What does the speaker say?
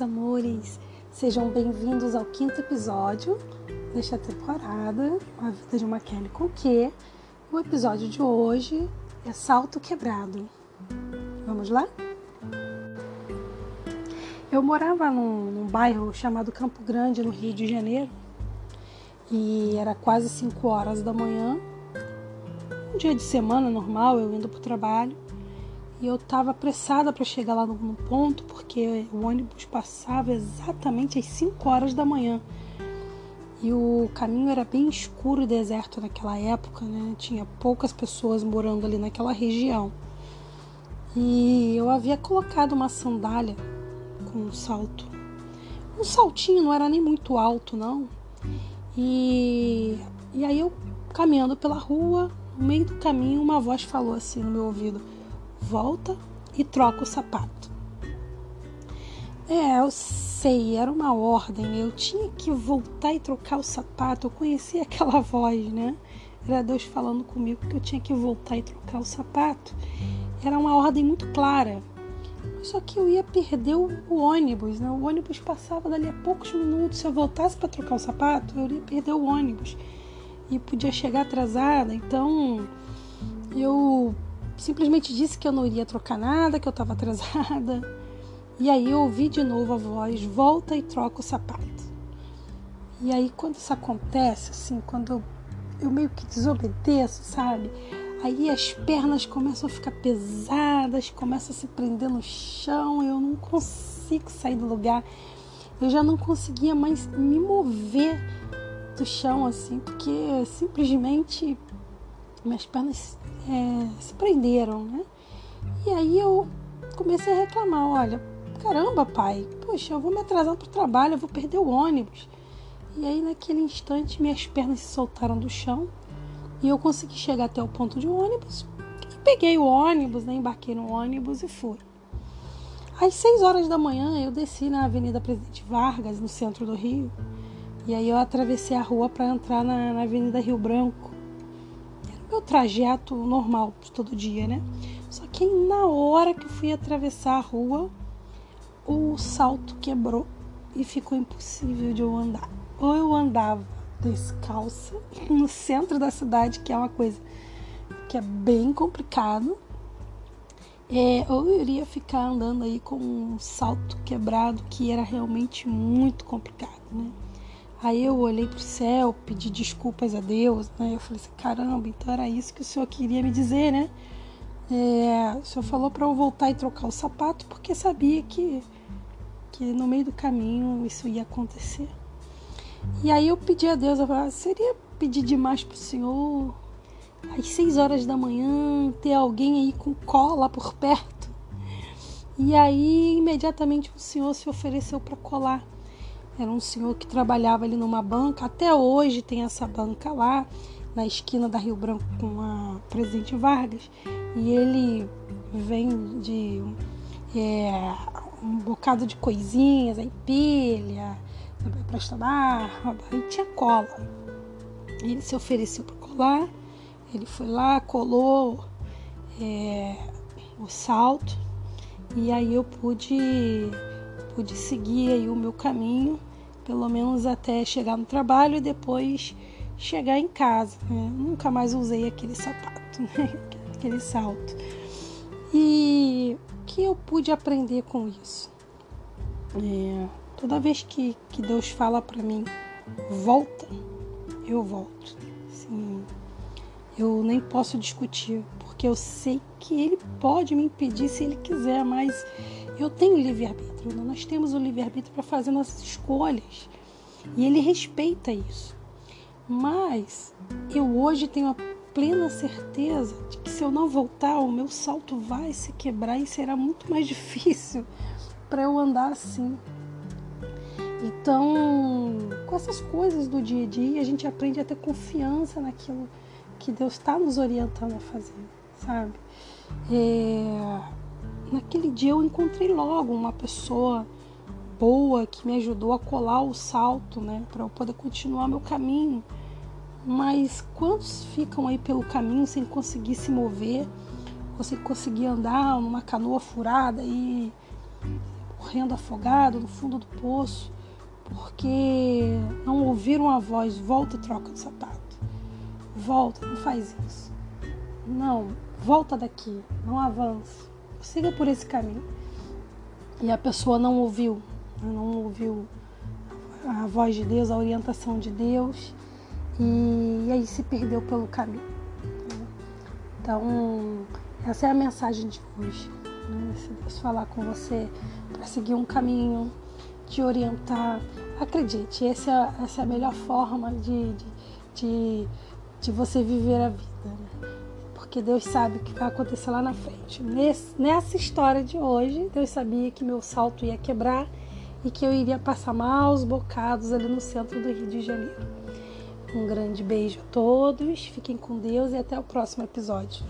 amores! Sejam bem-vindos ao quinto episódio desta temporada, A Vida de uma Kelly com que o episódio de hoje é Salto Quebrado. Vamos lá? Eu morava num, num bairro chamado Campo Grande, no Rio de Janeiro, e era quase 5 horas da manhã, um dia de semana normal, eu indo para o trabalho e eu estava apressada para chegar lá no, no, ponto porque o ônibus passava exatamente às 5 horas da manhã. E o caminho era bem escuro e deserto naquela época, né? Tinha poucas pessoas morando ali naquela região. E eu havia colocado uma sandália com um salto. Um saltinho, não era nem muito alto, não. E, e aí eu caminhando pela rua, no meio do caminho, uma voz falou assim no meu ouvido: volta e troca o sapato. É, eu sei, era uma ordem. Eu tinha que voltar e trocar o sapato. Eu conhecia aquela voz, né? Era Deus falando comigo que eu tinha que voltar e trocar o sapato. Era uma ordem muito clara. Só que eu ia perder o, o ônibus, né? O ônibus passava dali a poucos minutos. Se eu voltasse para trocar o sapato, eu ia perder o ônibus e podia chegar atrasada. Então eu simplesmente disse que eu não iria trocar nada, que eu estava atrasada. E aí eu ouvi de novo a voz: volta e troca o sapato. E aí quando isso acontece, assim, quando eu, eu meio que desobedeço, sabe? Aí as pernas começam a ficar pesadas, começam a se prender no chão, eu não consigo sair do lugar. Eu já não conseguia mais me mover do chão, assim, porque simplesmente minhas pernas é, se prenderam, né? E aí eu comecei a reclamar, olha, caramba, pai, poxa, eu vou me atrasar para o trabalho, eu vou perder o ônibus. E aí naquele instante minhas pernas se soltaram do chão e eu consegui chegar até o ponto de ônibus. E peguei o ônibus, né, embarquei no ônibus e fui. Às seis horas da manhã eu desci na Avenida Presidente Vargas, no centro do Rio. E aí eu atravessei a rua para entrar na, na Avenida Rio Branco meu trajeto normal todo dia, né? Só que na hora que eu fui atravessar a rua, o salto quebrou e ficou impossível de eu andar. Ou eu andava descalça no centro da cidade, que é uma coisa que é bem complicado, é, ou eu iria ficar andando aí com um salto quebrado, que era realmente muito complicado, né? Aí eu olhei para o céu, pedi desculpas a Deus, né? Eu falei assim, caramba, então era isso que o Senhor queria me dizer, né? É, o Senhor falou para eu voltar e trocar o sapato porque sabia que, que no meio do caminho isso ia acontecer. E aí eu pedi a Deus, eu falei, ah, seria pedir demais para o Senhor às seis horas da manhã ter alguém aí com cola por perto? E aí imediatamente o Senhor se ofereceu para colar era um senhor que trabalhava ali numa banca, até hoje tem essa banca lá, na esquina da Rio Branco com a Presidente Vargas, e ele vende é, um bocado de coisinhas, aí pilha, presta barba, e tinha cola. Ele se ofereceu para colar, ele foi lá, colou é, o salto, e aí eu pude, pude seguir aí o meu caminho pelo menos até chegar no trabalho e depois chegar em casa. Né? Nunca mais usei aquele sapato, né? aquele salto. E o que eu pude aprender com isso? É, toda vez que, que Deus fala para mim, volta, eu volto. Assim, eu nem posso discutir, porque eu sei que Ele pode me impedir se Ele quiser, mas eu tenho livre-arbítrio, né? nós temos o livre-arbítrio para fazer nossas escolhas. E ele respeita isso. Mas eu hoje tenho a plena certeza de que se eu não voltar, o meu salto vai se quebrar e será muito mais difícil para eu andar assim. Então, com essas coisas do dia a dia, a gente aprende a ter confiança naquilo que Deus está nos orientando a fazer, sabe? É, naquele dia eu encontrei logo uma pessoa boa que me ajudou a colar o salto, né, para eu poder continuar meu caminho. Mas quantos ficam aí pelo caminho sem conseguir se mover, ou sem conseguir andar numa canoa furada e o morrendo afogado no fundo do poço porque não ouviram a voz, volta e troca de sapato. Volta, não faz isso. Não, volta daqui, não avance. Siga por esse caminho. E a pessoa não ouviu, não ouviu a voz de Deus, a orientação de Deus, e, aí se perdeu pelo caminho. Então, essa é a mensagem de hoje. Né? Se Deus falar com você para seguir um caminho, te orientar, acredite, essa é, essa é a melhor forma de, de, de, de você viver a vida. Né? Porque Deus sabe o que vai acontecer lá na frente. Nesse, nessa história de hoje, Deus sabia que meu salto ia quebrar e que eu iria passar maus bocados ali no centro do Rio de Janeiro. Um grande beijo a todos, fiquem com Deus e até o próximo episódio.